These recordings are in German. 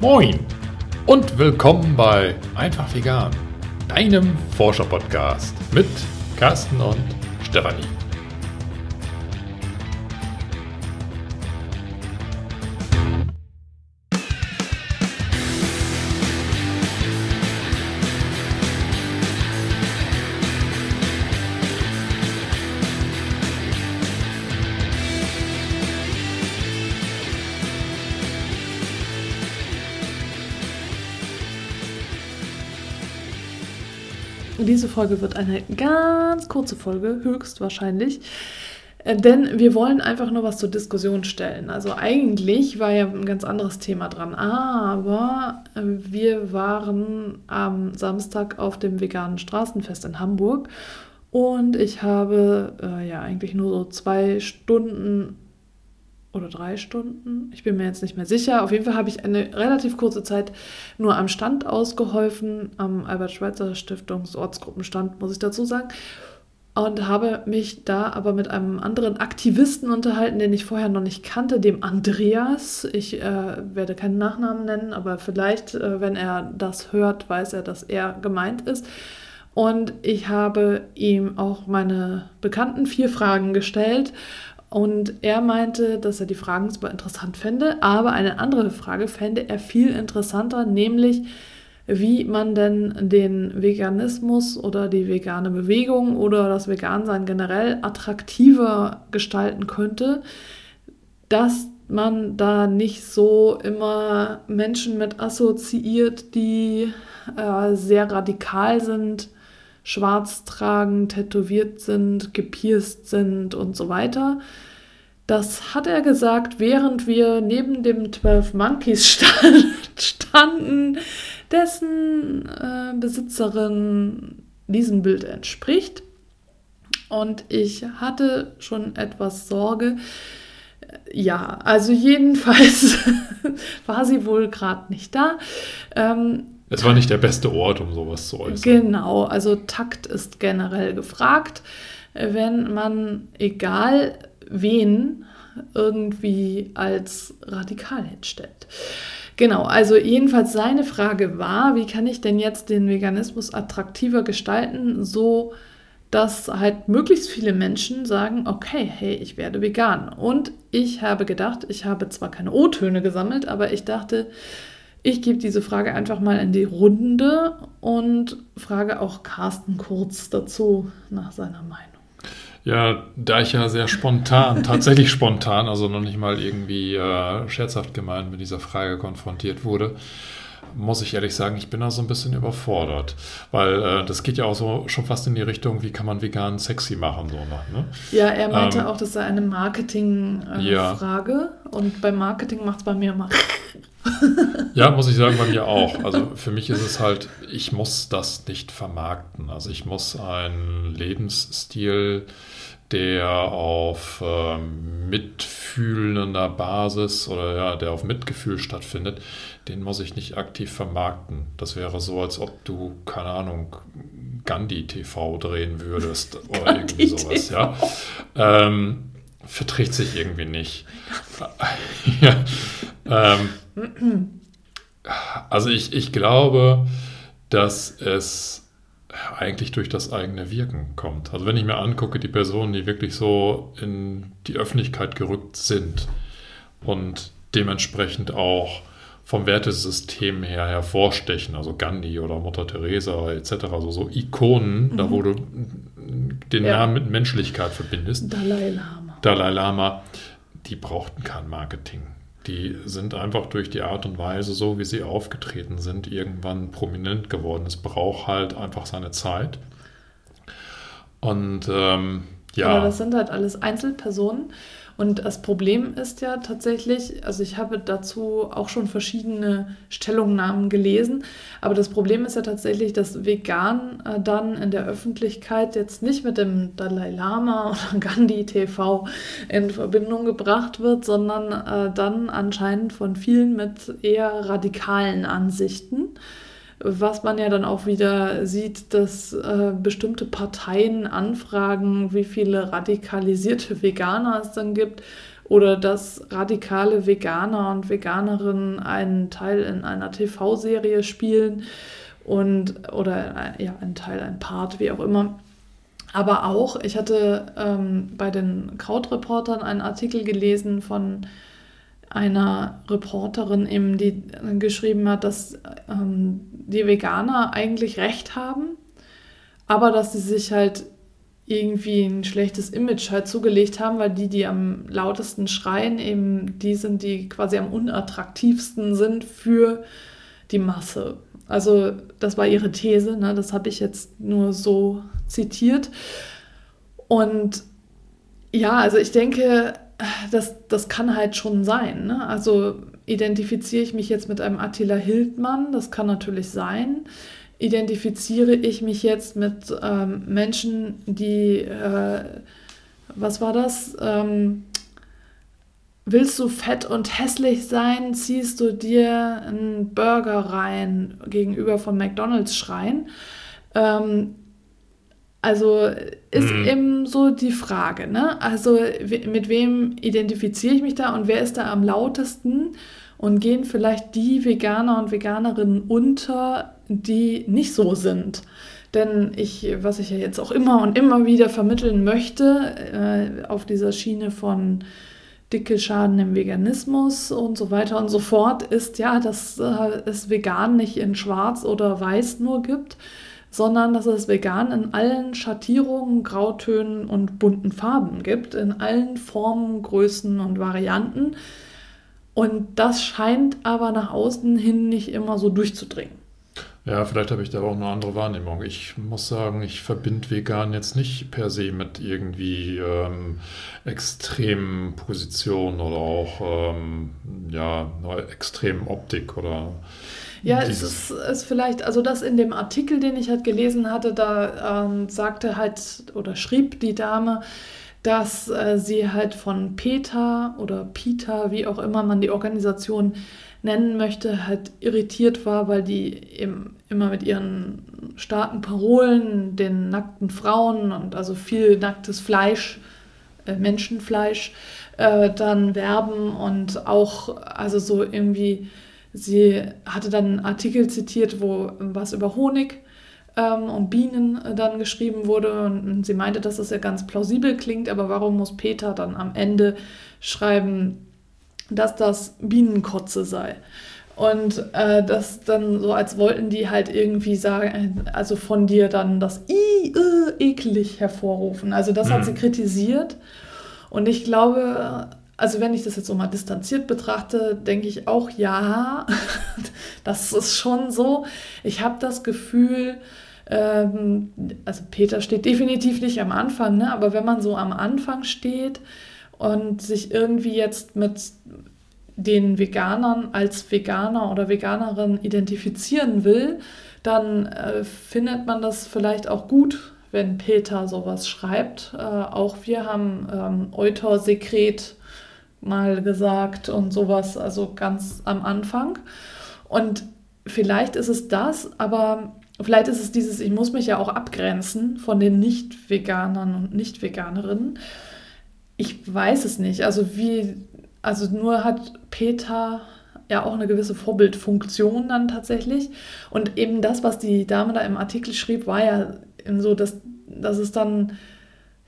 Moin und willkommen bei Einfach Vegan, deinem Forscher-Podcast mit Carsten und Stefanie. Diese Folge wird eine ganz kurze Folge, höchstwahrscheinlich. Äh, denn wir wollen einfach nur was zur Diskussion stellen. Also eigentlich war ja ein ganz anderes Thema dran. Aber äh, wir waren am Samstag auf dem veganen Straßenfest in Hamburg. Und ich habe äh, ja eigentlich nur so zwei Stunden oder drei Stunden. Ich bin mir jetzt nicht mehr sicher. Auf jeden Fall habe ich eine relativ kurze Zeit nur am Stand ausgeholfen, am Albert-Schweitzer Stiftungsortsgruppenstand, muss ich dazu sagen. Und habe mich da aber mit einem anderen Aktivisten unterhalten, den ich vorher noch nicht kannte, dem Andreas. Ich äh, werde keinen Nachnamen nennen, aber vielleicht, äh, wenn er das hört, weiß er, dass er gemeint ist. Und ich habe ihm auch meine bekannten vier Fragen gestellt und er meinte, dass er die Fragen super interessant fände, aber eine andere Frage fände er viel interessanter, nämlich wie man denn den Veganismus oder die vegane Bewegung oder das Vegansein generell attraktiver gestalten könnte, dass man da nicht so immer Menschen mit assoziiert, die äh, sehr radikal sind, schwarz tragen, tätowiert sind, gepierst sind und so weiter. Das hat er gesagt, während wir neben dem 12 Monkeys stand, standen, dessen äh, Besitzerin diesem Bild entspricht. Und ich hatte schon etwas Sorge. Ja, also jedenfalls war sie wohl gerade nicht da. Ähm, es war nicht der beste Ort, um sowas zu äußern. Genau, also Takt ist generell gefragt, wenn man, egal wen, irgendwie als radikal hinstellt. Genau, also jedenfalls seine Frage war, wie kann ich denn jetzt den Veganismus attraktiver gestalten, so dass halt möglichst viele Menschen sagen, okay, hey, ich werde vegan. Und ich habe gedacht, ich habe zwar keine O-Töne gesammelt, aber ich dachte, ich gebe diese Frage einfach mal in die Runde und frage auch Carsten kurz dazu nach seiner Meinung. Ja, da ich ja sehr spontan, tatsächlich spontan, also noch nicht mal irgendwie äh, scherzhaft gemeint mit dieser Frage konfrontiert wurde, muss ich ehrlich sagen, ich bin da so ein bisschen überfordert. Weil äh, das geht ja auch so schon fast in die Richtung, wie kann man vegan sexy machen, so ne? Ja, er meinte ähm, auch, das sei eine Marketing-Frage. Äh, ja. Und beim Marketing macht es bei mir immer. Ja, muss ich sagen, bei mir auch. Also für mich ist es halt, ich muss das nicht vermarkten. Also ich muss einen Lebensstil, der auf ähm, mitfühlender Basis oder ja, der auf Mitgefühl stattfindet, den muss ich nicht aktiv vermarkten. Das wäre so, als ob du, keine Ahnung, Gandhi TV drehen würdest oder irgendwie sowas, ja. Ähm, verträgt sich irgendwie nicht. ja, ähm, also ich, ich glaube, dass es eigentlich durch das eigene Wirken kommt. Also wenn ich mir angucke, die Personen, die wirklich so in die Öffentlichkeit gerückt sind und dementsprechend auch vom Wertesystem her hervorstechen, also Gandhi oder Mutter Teresa etc., also so Ikonen, mhm. da wo du den ja. Namen mit Menschlichkeit verbindest. Dalai Lama. Dalai Lama, die brauchten kein Marketing die sind einfach durch die Art und Weise, so wie sie aufgetreten sind, irgendwann prominent geworden. Es braucht halt einfach seine Zeit. Und ähm, ja. Aber das sind halt alles Einzelpersonen und das Problem ist ja tatsächlich, also ich habe dazu auch schon verschiedene Stellungnahmen gelesen, aber das Problem ist ja tatsächlich, dass vegan äh, dann in der Öffentlichkeit jetzt nicht mit dem Dalai Lama oder Gandhi TV in Verbindung gebracht wird, sondern äh, dann anscheinend von vielen mit eher radikalen Ansichten was man ja dann auch wieder sieht, dass äh, bestimmte Parteien anfragen, wie viele radikalisierte Veganer es dann gibt oder dass radikale Veganer und Veganerinnen einen Teil in einer TV-Serie spielen und oder ja, einen Teil, ein Part, wie auch immer. Aber auch, ich hatte ähm, bei den Krautreportern einen Artikel gelesen von einer Reporterin, eben, die geschrieben hat, dass ähm, die Veganer eigentlich recht haben, aber dass sie sich halt irgendwie ein schlechtes Image halt zugelegt haben, weil die, die am lautesten schreien, eben die sind, die quasi am unattraktivsten sind für die Masse. Also das war ihre These, ne? das habe ich jetzt nur so zitiert. Und ja, also ich denke, das, das kann halt schon sein. Ne? Also identifiziere ich mich jetzt mit einem Attila Hildmann, das kann natürlich sein. Identifiziere ich mich jetzt mit ähm, Menschen, die, äh, was war das? Ähm, willst du fett und hässlich sein, ziehst du dir einen Burger rein gegenüber von McDonald's schreien. Ähm, also ist mhm. eben so die Frage, ne? Also mit wem identifiziere ich mich da und wer ist da am lautesten? Und gehen vielleicht die Veganer und Veganerinnen unter, die nicht so sind? Denn ich, was ich ja jetzt auch immer und immer wieder vermitteln möchte, äh, auf dieser Schiene von dicke Schaden im Veganismus und so weiter und so fort, ist ja, dass äh, es vegan nicht in schwarz oder weiß nur gibt, sondern dass es vegan in allen Schattierungen, Grautönen und bunten Farben gibt, in allen Formen, Größen und Varianten. Und das scheint aber nach außen hin nicht immer so durchzudringen. Ja, vielleicht habe ich da auch eine andere Wahrnehmung. Ich muss sagen, ich verbinde vegan jetzt nicht per se mit irgendwie ähm, extremen Positionen oder auch ähm, ja, extremen Optik oder ja, es ist, ist, vielleicht, also das in dem Artikel, den ich halt gelesen hatte, da ähm, sagte halt oder schrieb die Dame, dass äh, sie halt von Peter oder Peter, wie auch immer man die Organisation nennen möchte, halt irritiert war, weil die eben immer mit ihren starken Parolen, den nackten Frauen und also viel nacktes Fleisch, äh, Menschenfleisch, äh, dann werben und auch also so irgendwie Sie hatte dann einen Artikel zitiert, wo was über Honig ähm, und Bienen äh, dann geschrieben wurde. Und sie meinte, dass das ja ganz plausibel klingt, aber warum muss Peter dann am Ende schreiben, dass das Bienenkotze sei? Und äh, das dann so, als wollten die halt irgendwie sagen, also von dir dann das I, äh, eklig hervorrufen. Also das mhm. hat sie kritisiert. Und ich glaube, also wenn ich das jetzt so mal distanziert betrachte, denke ich auch, ja, das ist schon so. Ich habe das Gefühl, ähm, also Peter steht definitiv nicht am Anfang, ne? aber wenn man so am Anfang steht und sich irgendwie jetzt mit den Veganern als Veganer oder Veganerin identifizieren will, dann äh, findet man das vielleicht auch gut, wenn Peter sowas schreibt. Äh, auch wir haben ähm, Euter-Sekret mal gesagt und sowas, also ganz am Anfang. Und vielleicht ist es das, aber vielleicht ist es dieses, ich muss mich ja auch abgrenzen von den Nicht-Veganern und Nicht-Veganerinnen. Ich weiß es nicht. Also wie, also nur hat Peter ja auch eine gewisse Vorbildfunktion dann tatsächlich. Und eben das, was die Dame da im Artikel schrieb, war ja so, dass, dass es dann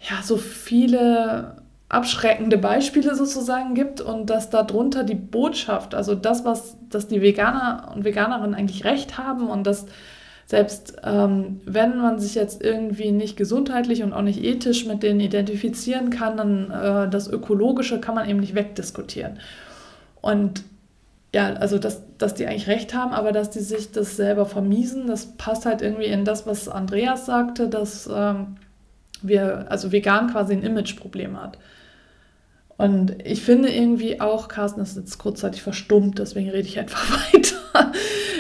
ja so viele abschreckende Beispiele sozusagen gibt und dass darunter die Botschaft, also das, was dass die Veganer und Veganerinnen eigentlich recht haben und dass selbst ähm, wenn man sich jetzt irgendwie nicht gesundheitlich und auch nicht ethisch mit denen identifizieren kann, dann äh, das Ökologische kann man eben nicht wegdiskutieren. Und ja, also dass, dass die eigentlich recht haben, aber dass die sich das selber vermiesen, das passt halt irgendwie in das, was Andreas sagte, dass ähm, wir, also vegan quasi ein Imageproblem hat. Und ich finde irgendwie auch, Carsten ist jetzt kurzzeitig verstummt, deswegen rede ich einfach weiter.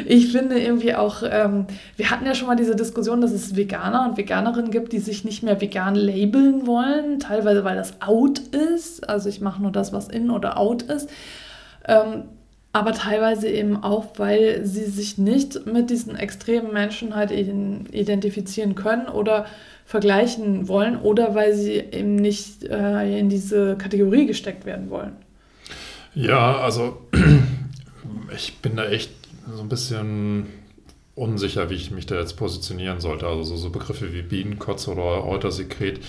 Ich finde irgendwie auch, ähm, wir hatten ja schon mal diese Diskussion, dass es Veganer und Veganerinnen gibt, die sich nicht mehr vegan labeln wollen, teilweise weil das out ist. Also ich mache nur das, was in oder out ist. Ähm, aber teilweise eben auch, weil sie sich nicht mit diesen extremen Menschen halt identifizieren können oder vergleichen wollen oder weil sie eben nicht äh, in diese Kategorie gesteckt werden wollen. Ja, also ich bin da echt so ein bisschen unsicher, wie ich mich da jetzt positionieren sollte. Also so, so Begriffe wie Bienenkotze oder Eutersekret,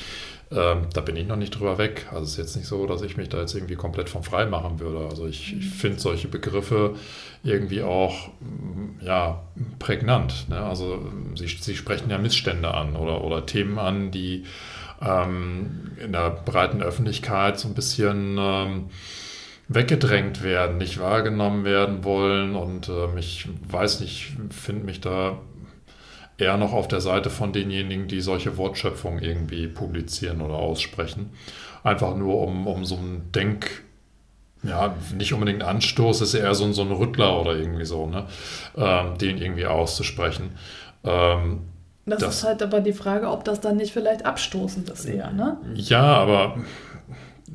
ähm, da bin ich noch nicht drüber weg. Also es ist jetzt nicht so, dass ich mich da jetzt irgendwie komplett von frei machen würde. Also ich, ich mhm. finde solche Begriffe irgendwie auch mm, ja, prägnant. Ne? Also sie, sie sprechen ja Missstände an oder, oder Themen an, die ähm, in der breiten Öffentlichkeit so ein bisschen ähm, weggedrängt werden, nicht wahrgenommen werden wollen. Und ähm, ich weiß nicht, finde mich da eher noch auf der Seite von denjenigen, die solche Wortschöpfungen irgendwie publizieren oder aussprechen. Einfach nur um, um so ein Denk, ja, nicht unbedingt Anstoß, ist eher so, ein, so ein Rüttler oder irgendwie so, ne? Ähm, den irgendwie auszusprechen. Ähm, das, das, ist halt aber die Frage, ob das dann nicht vielleicht abstoßend ist eher, ne? Ja, aber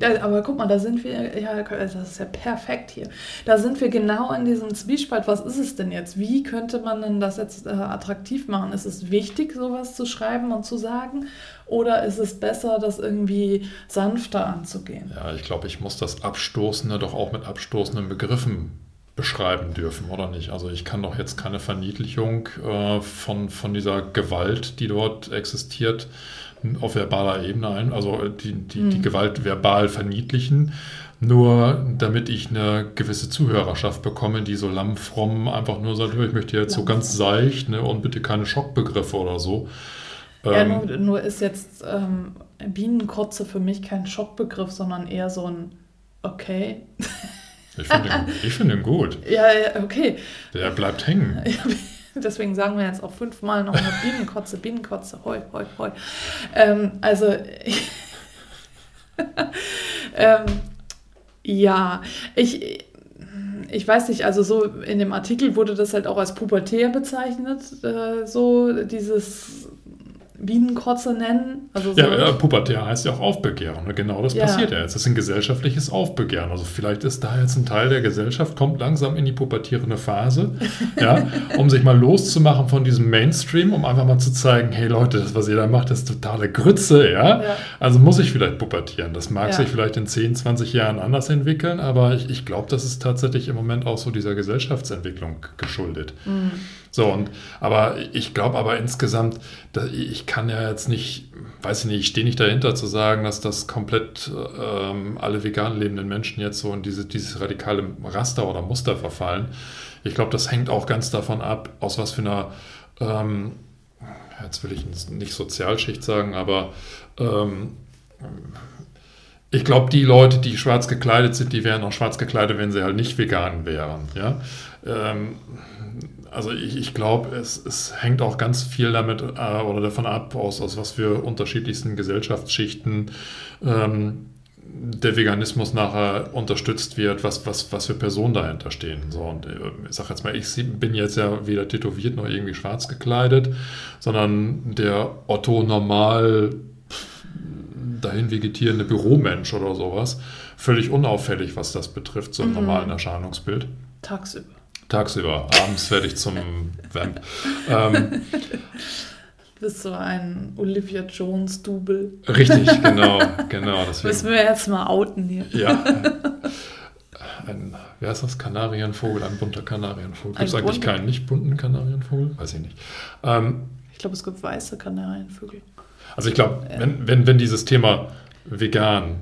aber guck mal, da sind wir, ja, das ist ja perfekt hier. Da sind wir genau in diesem Zwiespalt. Was ist es denn jetzt? Wie könnte man denn das jetzt äh, attraktiv machen? Ist es wichtig, sowas zu schreiben und zu sagen? Oder ist es besser, das irgendwie sanfter anzugehen? Ja, ich glaube, ich muss das Abstoßende doch auch mit abstoßenden Begriffen beschreiben dürfen, oder nicht? Also ich kann doch jetzt keine Verniedlichung äh, von, von dieser Gewalt, die dort existiert, auf verbaler Ebene ein, also die, die, mhm. die Gewalt verbal verniedlichen, nur damit ich eine gewisse Zuhörerschaft bekomme, die so lammfromm einfach nur sagt, ich möchte jetzt so ganz seicht ne, und bitte keine Schockbegriffe oder so. Ja, ähm, nur, nur, ist jetzt ähm, Bienenkotze für mich kein Schockbegriff, sondern eher so ein Okay. Ich finde ihn, find ihn gut. Ja, ja, okay. Der bleibt hängen. Deswegen sagen wir jetzt auch fünfmal noch mal Bienenkotze, Bienenkotze, hoi, hoi, hoi. Ähm, also, ähm, ja, ich, ich weiß nicht, also so in dem Artikel wurde das halt auch als pubertär bezeichnet, äh, so dieses Bienenkotze nennen. Also so. Ja, pubertär heißt ja auch Aufbegehren. Ne? Genau das ja. passiert ja jetzt. Das ist ein gesellschaftliches Aufbegehren. Also vielleicht ist da jetzt ein Teil der Gesellschaft, kommt langsam in die pubertierende Phase, ja, um sich mal loszumachen von diesem Mainstream, um einfach mal zu zeigen, hey Leute, das, was ihr da macht, ist totale Grütze, ja. ja. Also muss ich vielleicht pubertieren. Das mag sich vielleicht in 10, 20 Jahren anders entwickeln, aber ich, ich glaube, das ist tatsächlich im Moment auch so dieser Gesellschaftsentwicklung geschuldet. Mhm. So, und aber ich glaube aber insgesamt, ich kann ja jetzt nicht, weiß ich nicht, ich stehe nicht dahinter zu sagen, dass das komplett ähm, alle vegan lebenden Menschen jetzt so in diese, dieses radikale Raster oder Muster verfallen. Ich glaube, das hängt auch ganz davon ab, aus was für einer, ähm, jetzt will ich nicht Sozialschicht sagen, aber ähm, ich glaube, die Leute, die schwarz gekleidet sind, die wären auch schwarz gekleidet, wenn sie halt nicht vegan wären. Ja? Ähm, also ich, ich glaube, es, es hängt auch ganz viel damit äh, oder davon ab, aus, aus was für unterschiedlichsten Gesellschaftsschichten ähm, der Veganismus nachher unterstützt wird, was, was, was für Personen dahinter stehen. So, und äh, ich sage jetzt mal, ich bin jetzt ja weder tätowiert noch irgendwie schwarz gekleidet, sondern der Otto normal dahin vegetierende Büromensch oder sowas. Völlig unauffällig, was das betrifft, so im mhm. normalen Erscheinungsbild. Tagsüber. Tagsüber, abends werde ich zum Vamp. Ähm, bist so ein Olivia Jones-Double. Richtig, genau, genau. Deswegen. Müssen wir jetzt mal outen hier. Ja. Ein, wer ist das? Kanarienvogel, ein bunter Kanarienvogel. Gibt es eigentlich keinen nicht bunten Kanarienvogel? Weiß ich nicht. Ähm, ich glaube, es gibt weiße Kanarienvögel. Also ich glaube, wenn, wenn, wenn dieses Thema vegan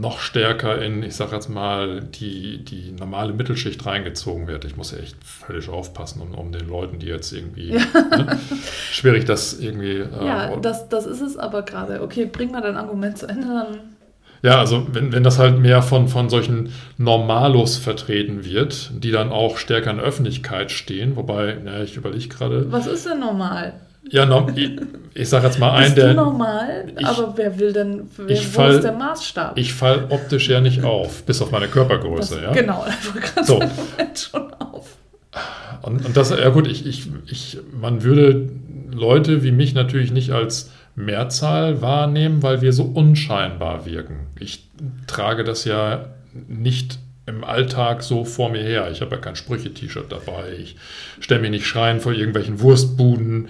noch stärker in, ich sage jetzt mal, die, die normale Mittelschicht reingezogen wird. Ich muss ja echt völlig aufpassen, um, um den Leuten, die jetzt irgendwie, ja. ne, schwierig das irgendwie. Äh, ja, das, das ist es aber gerade. Okay, bring mal dein Argument zu Ende, dann ja, also wenn, wenn das halt mehr von, von solchen Normalos vertreten wird, die dann auch stärker in der Öffentlichkeit stehen, wobei, ja, ich überlege gerade. Was ist denn normal? Ja, no, ich, ich sage jetzt mal ein, der. Ist normal, ich, aber wer will denn, wer, ich fall, wo ist der Maßstab? Ich falle optisch ja nicht auf, bis auf meine Körpergröße, das, ja. Genau, einfach so. schon auf. Und, und das, ja gut, ich, ich, ich, man würde Leute wie mich natürlich nicht als Mehrzahl wahrnehmen, weil wir so unscheinbar wirken. Ich trage das ja nicht im Alltag so vor mir her. Ich habe ja kein Sprüche-T-Shirt dabei. Ich stelle mich nicht schreien vor irgendwelchen Wurstbuden.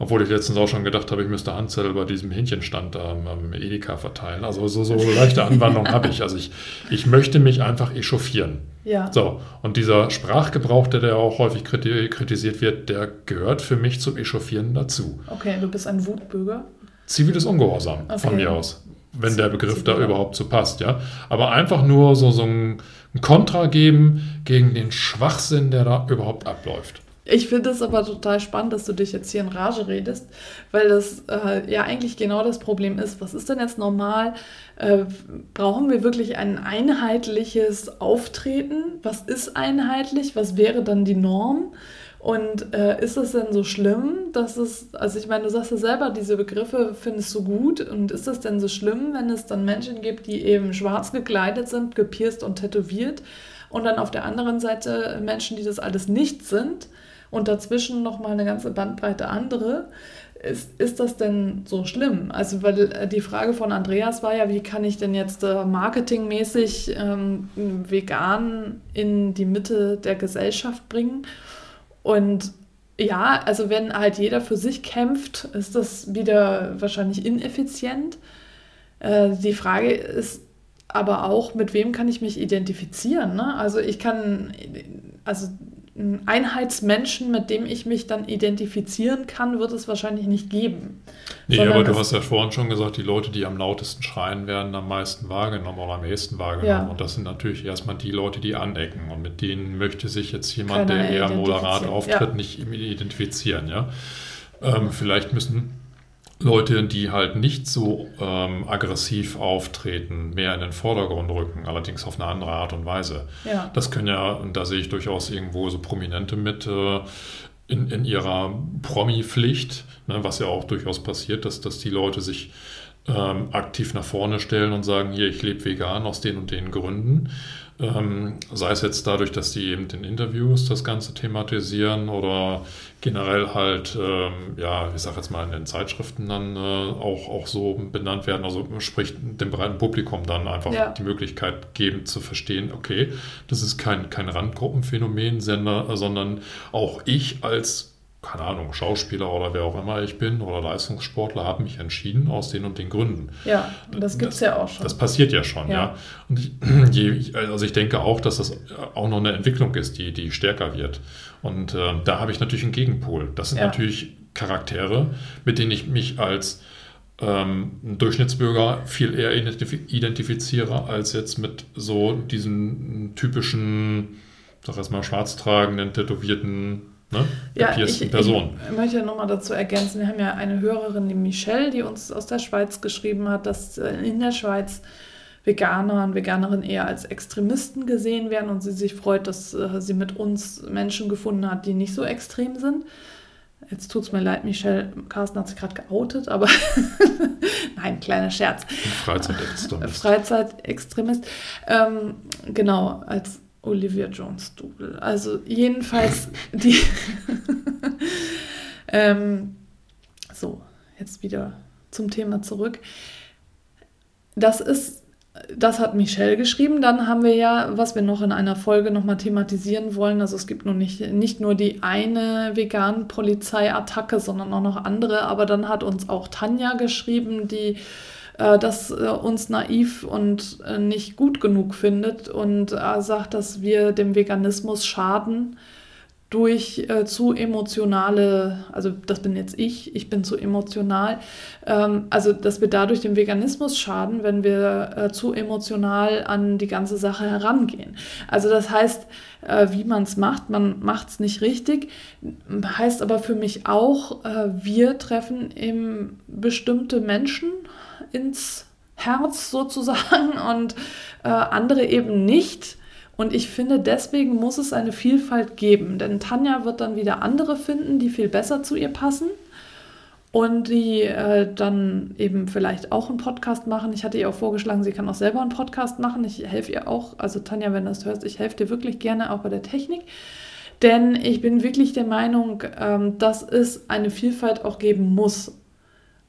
Obwohl ich letztens auch schon gedacht habe, ich müsste Handzettel bei diesem Hähnchenstand am, am Edeka verteilen. Also so, so leichte Anwandlung habe ich. Also ich, ich möchte mich einfach echauffieren. Ja. So, und dieser Sprachgebrauch, der, der auch häufig kritisiert wird, der gehört für mich zum Echauffieren dazu. Okay, du bist ein Wutbürger? Ziviles Ungehorsam okay. von mir aus, wenn der Begriff da überhaupt so passt, ja. Aber einfach nur so, so ein, ein Kontra geben gegen den Schwachsinn, der da überhaupt abläuft. Ich finde es aber total spannend, dass du dich jetzt hier in Rage redest, weil das äh, ja eigentlich genau das Problem ist. Was ist denn jetzt normal? Äh, brauchen wir wirklich ein einheitliches Auftreten? Was ist einheitlich? Was wäre dann die Norm? Und äh, ist es denn so schlimm, dass es, also ich meine, du sagst ja selber, diese Begriffe findest du gut. Und ist es denn so schlimm, wenn es dann Menschen gibt, die eben schwarz gekleidet sind, gepierst und tätowiert? Und dann auf der anderen Seite Menschen, die das alles nicht sind? Und dazwischen nochmal eine ganze Bandbreite andere. Ist, ist das denn so schlimm? Also, weil äh, die Frage von Andreas war ja, wie kann ich denn jetzt äh, marketingmäßig ähm, vegan in die Mitte der Gesellschaft bringen? Und ja, also wenn halt jeder für sich kämpft, ist das wieder wahrscheinlich ineffizient. Äh, die Frage ist aber auch, mit wem kann ich mich identifizieren? Ne? Also ich kann, also Einheitsmenschen, mit dem ich mich dann identifizieren kann, wird es wahrscheinlich nicht geben. Nee, aber du hast ja vorhin schon gesagt, die Leute, die am lautesten schreien, werden am meisten wahrgenommen oder am ehesten wahrgenommen. Ja. Und das sind natürlich erstmal die Leute, die anecken. Und mit denen möchte sich jetzt jemand, Keiner der eher moderat auftritt, ja. nicht identifizieren. Ja? Ähm, vielleicht müssen Leute, die halt nicht so ähm, aggressiv auftreten, mehr in den Vordergrund rücken, allerdings auf eine andere Art und Weise. Ja. Das können ja, und da sehe ich durchaus irgendwo so Prominente mit äh, in, in ihrer Promi-Pflicht, ne, was ja auch durchaus passiert, dass, dass die Leute sich ähm, aktiv nach vorne stellen und sagen, hier, ich lebe vegan aus den und den Gründen. Ähm, sei es jetzt dadurch, dass die eben in Interviews das Ganze thematisieren oder generell halt, ähm, ja, ich sag jetzt mal in den Zeitschriften dann äh, auch, auch so benannt werden, also sprich dem breiten Publikum dann einfach ja. die Möglichkeit geben zu verstehen, okay, das ist kein, kein Randgruppenphänomen, sondern auch ich als keine Ahnung, Schauspieler oder wer auch immer ich bin oder Leistungssportler, habe mich entschieden aus den und den Gründen. Ja, das gibt es ja auch schon. Das passiert ja schon, ja. ja. Und ich, also ich denke auch, dass das auch noch eine Entwicklung ist, die, die stärker wird. Und äh, da habe ich natürlich einen Gegenpol. Das sind ja. natürlich Charaktere, mit denen ich mich als ähm, Durchschnittsbürger viel eher identifiziere, als jetzt mit so diesen typischen, sag ich mal, schwarztragenden, tätowierten ne? ja, ich, Person. Ich möchte ja nochmal dazu ergänzen, wir haben ja eine Hörerin, die Michelle, die uns aus der Schweiz geschrieben hat, dass äh, in der Schweiz Veganer und Veganerinnen eher als Extremisten gesehen werden und sie sich freut, dass äh, sie mit uns Menschen gefunden hat, die nicht so extrem sind. Jetzt tut es mir leid, Michelle, Carsten hat sich gerade geoutet, aber nein, kleiner Scherz. Freizeitextremist. Freizeitextremist. Ähm, genau, als Olivia Jones Double. Also jedenfalls die. ähm, so, jetzt wieder zum Thema zurück. Das ist, das hat Michelle geschrieben. Dann haben wir ja, was wir noch in einer Folge nochmal thematisieren wollen. Also es gibt nur nicht, nicht nur die eine vegan Polizeiattacke, sondern auch noch andere. Aber dann hat uns auch Tanja geschrieben, die äh, das äh, uns naiv und äh, nicht gut genug findet und sagt, dass wir dem Veganismus schaden durch äh, zu emotionale, also das bin jetzt ich, ich bin zu emotional, ähm, also dass wir dadurch dem Veganismus schaden, wenn wir äh, zu emotional an die ganze Sache herangehen. Also das heißt, äh, wie man es macht, man macht es nicht richtig, heißt aber für mich auch, wir treffen eben bestimmte Menschen ins Herz sozusagen und äh, andere eben nicht. Und ich finde, deswegen muss es eine Vielfalt geben, denn Tanja wird dann wieder andere finden, die viel besser zu ihr passen und die äh, dann eben vielleicht auch einen Podcast machen. Ich hatte ihr auch vorgeschlagen, sie kann auch selber einen Podcast machen. Ich helfe ihr auch, also Tanja, wenn du das hörst, ich helfe dir wirklich gerne auch bei der Technik. Denn ich bin wirklich der Meinung, ähm, dass es eine Vielfalt auch geben muss.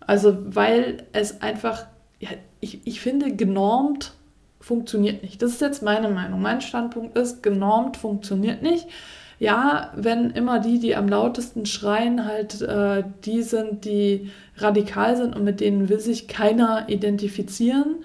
Also weil es einfach, ja, ich, ich finde, genormt funktioniert nicht. Das ist jetzt meine Meinung. Mein Standpunkt ist, genormt funktioniert nicht. Ja, wenn immer die, die am lautesten schreien, halt äh, die sind, die radikal sind und mit denen will sich keiner identifizieren,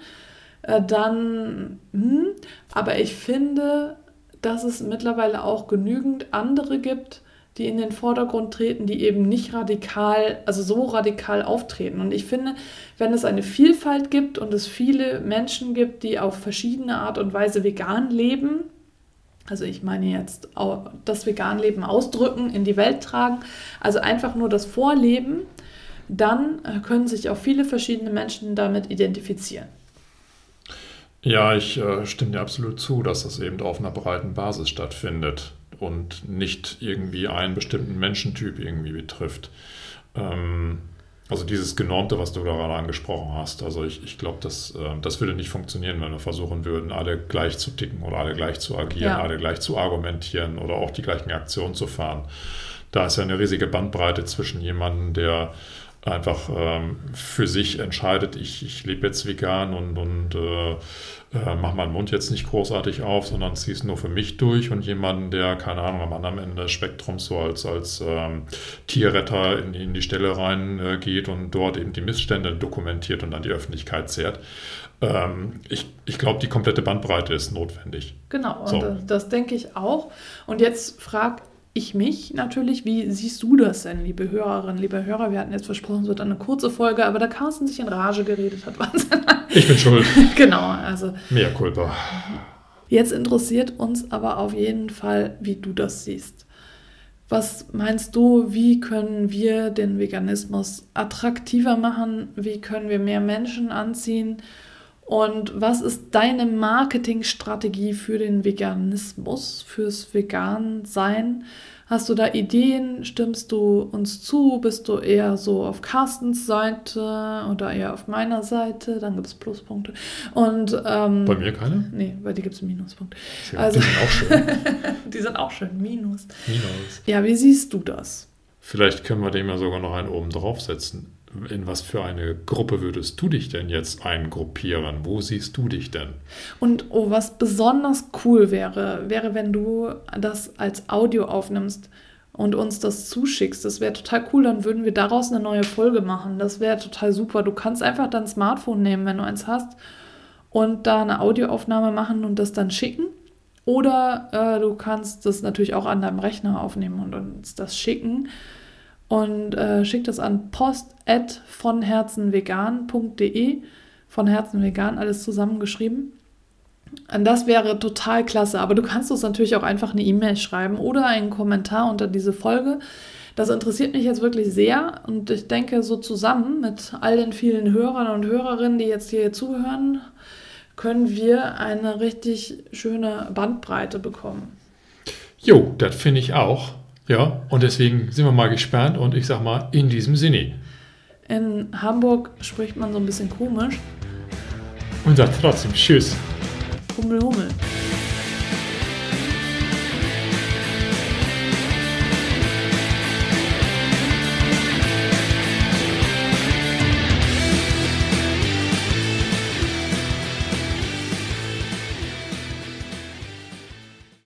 äh, dann, hm, aber ich finde, dass es mittlerweile auch genügend andere gibt, die in den Vordergrund treten, die eben nicht radikal, also so radikal auftreten. Und ich finde, wenn es eine Vielfalt gibt und es viele Menschen gibt, die auf verschiedene Art und Weise vegan leben, also ich meine jetzt das Veganleben ausdrücken, in die Welt tragen, also einfach nur das Vorleben, dann können sich auch viele verschiedene Menschen damit identifizieren. Ja, ich äh, stimme dir absolut zu, dass das eben auf einer breiten Basis stattfindet und nicht irgendwie einen bestimmten Menschentyp irgendwie betrifft. Ähm, also dieses Genormte, was du gerade angesprochen hast, also ich, ich glaube, das, äh, das würde nicht funktionieren, wenn wir versuchen würden, alle gleich zu ticken oder alle gleich zu agieren, ja. alle gleich zu argumentieren oder auch die gleichen Aktionen zu fahren. Da ist ja eine riesige Bandbreite zwischen jemandem, der einfach ähm, für sich entscheidet, ich, ich lebe jetzt vegan und, und äh, äh, mache meinen Mund jetzt nicht großartig auf, sondern ziehe es nur für mich durch und jemanden, der, keine Ahnung, am anderen Ende des Spektrums so als, als ähm, Tierretter in, in, die Stelle reingeht äh, und dort eben die Missstände dokumentiert und an die Öffentlichkeit zehrt. Ähm, ich ich glaube, die komplette Bandbreite ist notwendig. Genau, so. und das, das denke ich auch. Und jetzt frage ich mich natürlich, wie siehst du das denn, liebe Hörerinnen, liebe Hörer? Wir hatten jetzt versprochen, es wird eine kurze Folge, aber da Carsten sich in Rage geredet hat, Wahnsinn. Ich bin schuld. genau, also. Mehr Culpa. Jetzt interessiert uns aber auf jeden Fall, wie du das siehst. Was meinst du, wie können wir den Veganismus attraktiver machen? Wie können wir mehr Menschen anziehen? Und was ist deine Marketingstrategie für den Veganismus, fürs Vegan-Sein? Hast du da Ideen? Stimmst du uns zu? Bist du eher so auf Carstens Seite oder eher auf meiner Seite? Dann gibt es Pluspunkte. Und, ähm, bei mir keine? Nee, bei dir gibt es einen Minuspunkt. Ja, also, die sind auch schön. die sind auch schön. Minus. Minus. Ja, wie siehst du das? Vielleicht können wir dem ja sogar noch einen oben draufsetzen in was für eine Gruppe würdest du dich denn jetzt eingruppieren? Wo siehst du dich denn? Und oh, was besonders cool wäre, wäre, wenn du das als Audio aufnimmst und uns das zuschickst. Das wäre total cool, dann würden wir daraus eine neue Folge machen. Das wäre total super. Du kannst einfach dein Smartphone nehmen, wenn du eins hast, und da eine Audioaufnahme machen und das dann schicken. Oder äh, du kannst das natürlich auch an deinem Rechner aufnehmen und uns das schicken und äh, schickt das an post@vonherzenvegan.de von Herzen vegan alles zusammengeschrieben. Und das wäre total klasse, aber du kannst uns natürlich auch einfach eine E-Mail schreiben oder einen Kommentar unter diese Folge. Das interessiert mich jetzt wirklich sehr und ich denke, so zusammen mit all den vielen Hörern und Hörerinnen, die jetzt hier zuhören, können wir eine richtig schöne Bandbreite bekommen. Jo, das finde ich auch. Ja, und deswegen sind wir mal gespannt und ich sag mal, in diesem Sinne. In Hamburg spricht man so ein bisschen komisch. Und sagt trotzdem Tschüss. Hummel, Hummel.